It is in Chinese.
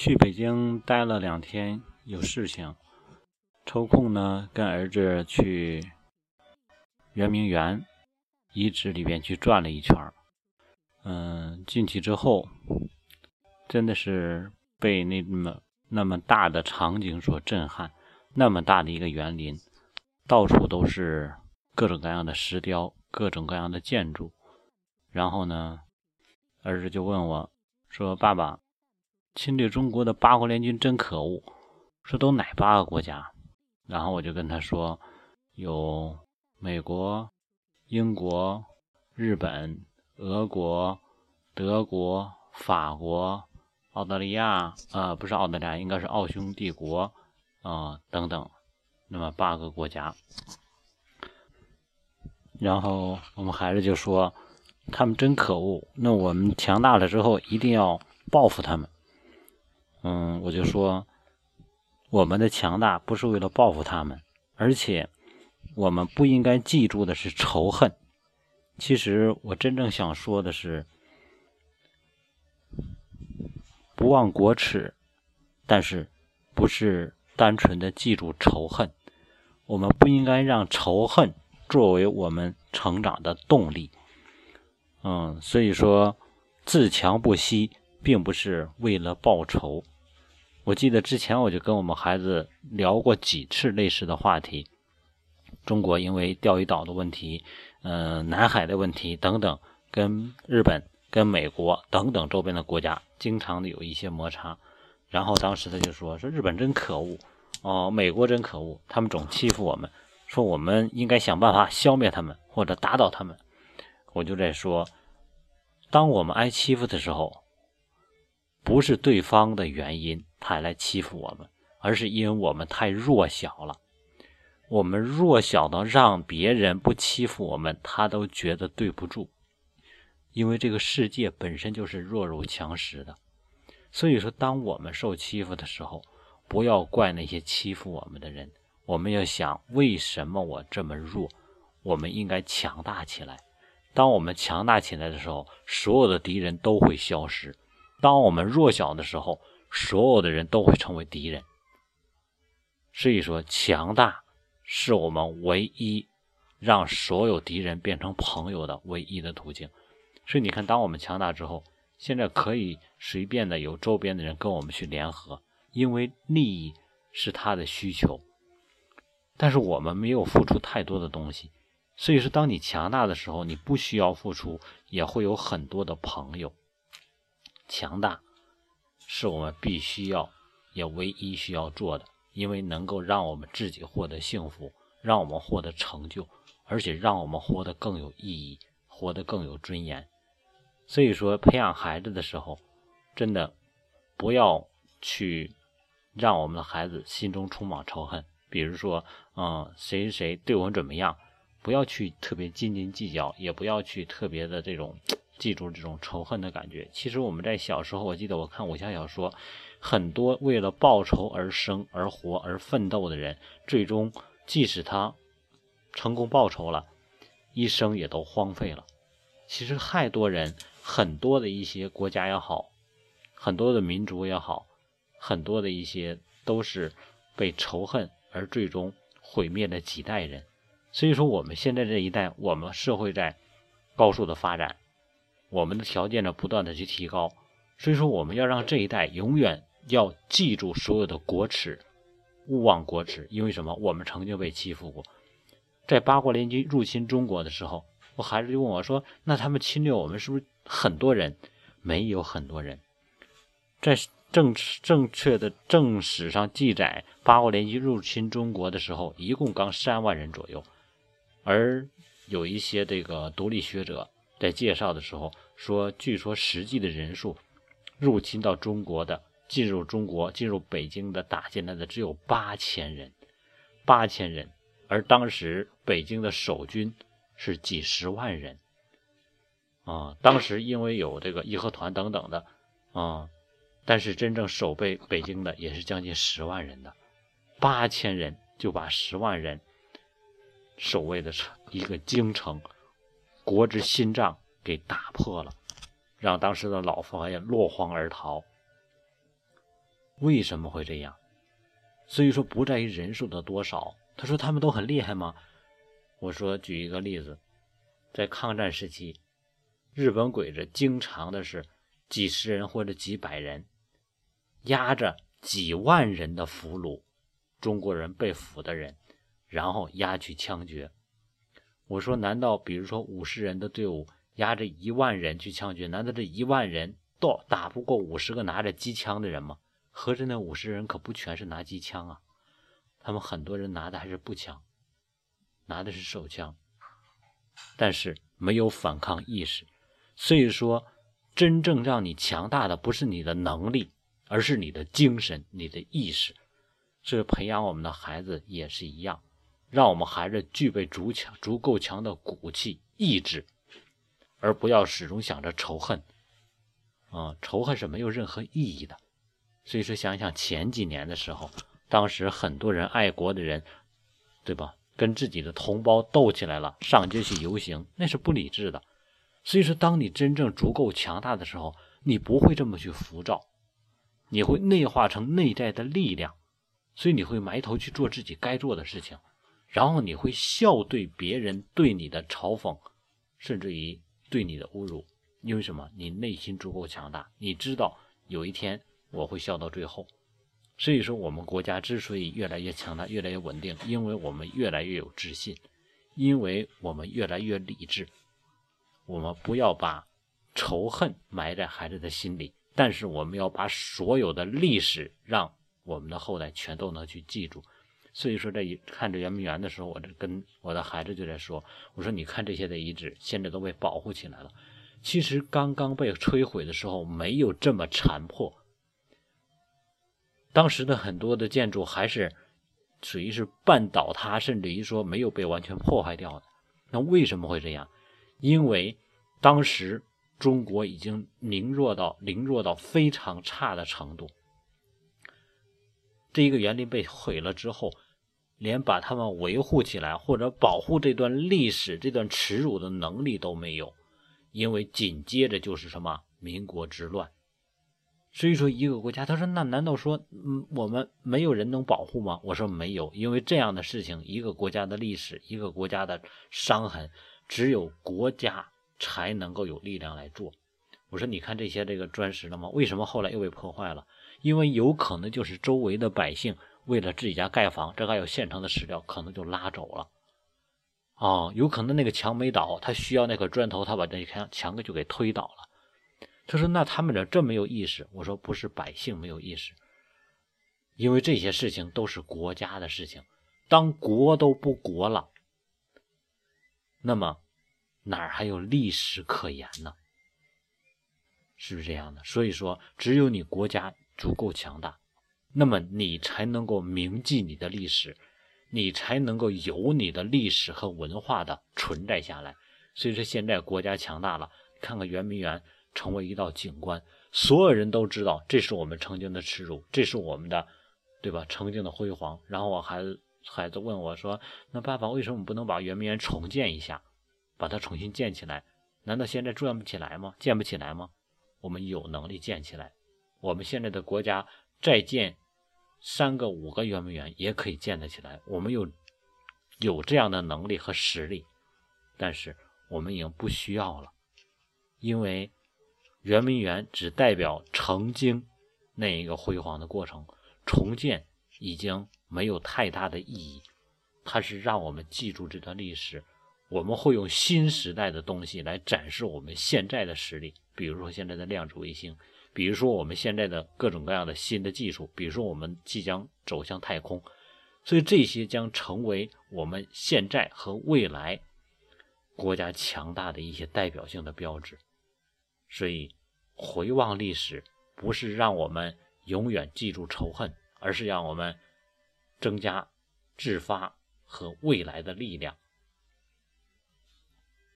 去北京待了两天，有事情，抽空呢跟儿子去圆明园遗址里边去转了一圈嗯，进去之后，真的是被那么那么大的场景所震撼。那么大的一个园林，到处都是各种各样的石雕，各种各样的建筑。然后呢，儿子就问我说：“爸爸。”侵略中国的八国联军真可恶，说都哪八个国家？然后我就跟他说，有美国、英国、日本、俄国、德国、法国、澳大利亚，呃，不是澳大利亚，应该是奥匈帝国，啊，等等，那么八个国家。然后我们孩子就说，他们真可恶，那我们强大了之后一定要报复他们。嗯，我就说，我们的强大不是为了报复他们，而且我们不应该记住的是仇恨。其实我真正想说的是，不忘国耻，但是不是单纯的记住仇恨。我们不应该让仇恨作为我们成长的动力。嗯，所以说自强不息。并不是为了报仇。我记得之前我就跟我们孩子聊过几次类似的话题。中国因为钓鱼岛的问题，嗯，南海的问题等等，跟日本、跟美国等等周边的国家经常的有一些摩擦。然后当时他就说：“说日本真可恶，哦，美国真可恶，他们总欺负我们，说我们应该想办法消灭他们或者打倒他们。”我就在说，当我们挨欺负的时候。不是对方的原因，他来欺负我们，而是因为我们太弱小了。我们弱小到让别人不欺负我们，他都觉得对不住。因为这个世界本身就是弱肉强食的，所以说，当我们受欺负的时候，不要怪那些欺负我们的人，我们要想为什么我这么弱？我们应该强大起来。当我们强大起来的时候，所有的敌人都会消失。当我们弱小的时候，所有的人都会成为敌人。所以说，强大是我们唯一让所有敌人变成朋友的唯一的途径。所以你看，当我们强大之后，现在可以随便的有周边的人跟我们去联合，因为利益是他的需求。但是我们没有付出太多的东西，所以说，当你强大的时候，你不需要付出，也会有很多的朋友。强大是我们必须要也唯一需要做的，因为能够让我们自己获得幸福，让我们获得成就，而且让我们活得更有意义，活得更有尊严。所以说，培养孩子的时候，真的不要去让我们的孩子心中充满仇恨。比如说，嗯，谁谁对我们怎么样，不要去特别斤斤计较，也不要去特别的这种。记住这种仇恨的感觉。其实我们在小时候，我记得我看武侠小说，很多为了报仇而生、而活、而奋斗的人，最终即使他成功报仇了，一生也都荒废了。其实太多人，很多的一些国家也好，很多的民族也好，很多的一些都是被仇恨而最终毁灭了几代人。所以说，我们现在这一代，我们社会在高速的发展。我们的条件呢，不断的去提高，所以说我们要让这一代永远要记住所有的国耻，勿忘国耻。因为什么？我们曾经被欺负过，在八国联军入侵中国的时候，我孩子就问我说：“那他们侵略我们是不是很多人？没有很多人，在正正确的正史上记载，八国联军入侵中国的时候，一共刚三万人左右，而有一些这个独立学者。”在介绍的时候说，据说实际的人数，入侵到中国的、进入中国、进入北京的、打进来的只有八千人，八千人。而当时北京的守军是几十万人，啊，当时因为有这个义和团等等的，啊，但是真正守备北京的也是将近十万人的，八千人就把十万人守卫的城一个京城。国之心脏给打破了，让当时的老佛爷落荒而逃。为什么会这样？所以说不在于人数的多少。他说他们都很厉害吗？我说举一个例子，在抗战时期，日本鬼子经常的是几十人或者几百人，压着几万人的俘虏，中国人被俘的人，然后押去枪决。我说难道比如说五十人的队伍压着一万人去枪决，难道这一万人都打不过五十个拿着机枪的人吗？合着那五十人可不全是拿机枪啊，他们很多人拿的还是步枪。拿的是手枪，但是没有反抗意识，所以说，真正让你强大的不是你的能力，而是你的精神、你的意识。这培养我们的孩子也是一样，让我们孩子具备足强、足够强的骨气、意志，而不要始终想着仇恨。啊，仇恨是没有任何意义的。所以说，想想前几年的时候，当时很多人爱国的人，对吧？跟自己的同胞斗起来了，上街去游行，那是不理智的。所以说，当你真正足够强大的时候，你不会这么去浮躁，你会内化成内在的力量，所以你会埋头去做自己该做的事情，然后你会笑对别人对你的嘲讽，甚至于对你的侮辱，因为什么？你内心足够强大，你知道有一天我会笑到最后。所以说，我们国家之所以越来越强大、越来越稳定，因为我们越来越有自信，因为我们越来越理智。我们不要把仇恨埋在孩子的心里，但是我们要把所有的历史让我们的后代全都能去记住。所以说，在看着圆明园的时候，我这跟我的孩子就在说：“我说，你看这些的遗址，现在都被保护起来了。其实刚刚被摧毁的时候，没有这么残破。”当时的很多的建筑还是属于是半倒塌，甚至于说没有被完全破坏掉的。那为什么会这样？因为当时中国已经凌弱到凌弱到非常差的程度。这一个园林被毁了之后，连把他们维护起来或者保护这段历史、这段耻辱的能力都没有，因为紧接着就是什么民国之乱。所以说，一个国家，他说：“那难道说，嗯，我们没有人能保护吗？”我说：“没有，因为这样的事情，一个国家的历史，一个国家的伤痕，只有国家才能够有力量来做。”我说：“你看这些这个砖石了吗？为什么后来又被破坏了？因为有可能就是周围的百姓为了自己家盖房，这还有现成的石料，可能就拉走了。哦，有可能那个墙没倒，他需要那块砖头，他把这墙墙给就给推倒了。”他说：“那他们这这没有意识？”我说：“不是百姓没有意识，因为这些事情都是国家的事情。当国都不国了，那么哪儿还有历史可言呢？是不是这样的？所以说，只有你国家足够强大，那么你才能够铭记你的历史，你才能够有你的历史和文化的存在下来。所以说，现在国家强大了，看看圆明园。”成为一道景观，所有人都知道这是我们曾经的耻辱，这是我们的，对吧？曾经的辉煌。然后我孩子孩子问我说：“那爸爸为什么不能把圆明园重建一下，把它重新建起来？难道现在建不起来吗？建不起来吗？我们有能力建起来。我们现在的国家再建三个、五个圆明园也可以建得起来。我们有有这样的能力和实力，但是我们已经不需要了，因为。”圆明园只代表曾经那一个辉煌的过程，重建已经没有太大的意义。它是让我们记住这段历史，我们会用新时代的东西来展示我们现在的实力，比如说现在的量子卫星，比如说我们现在的各种各样的新的技术，比如说我们即将走向太空，所以这些将成为我们现在和未来国家强大的一些代表性的标志，所以。回望历史，不是让我们永远记住仇恨，而是让我们增加自发和未来的力量。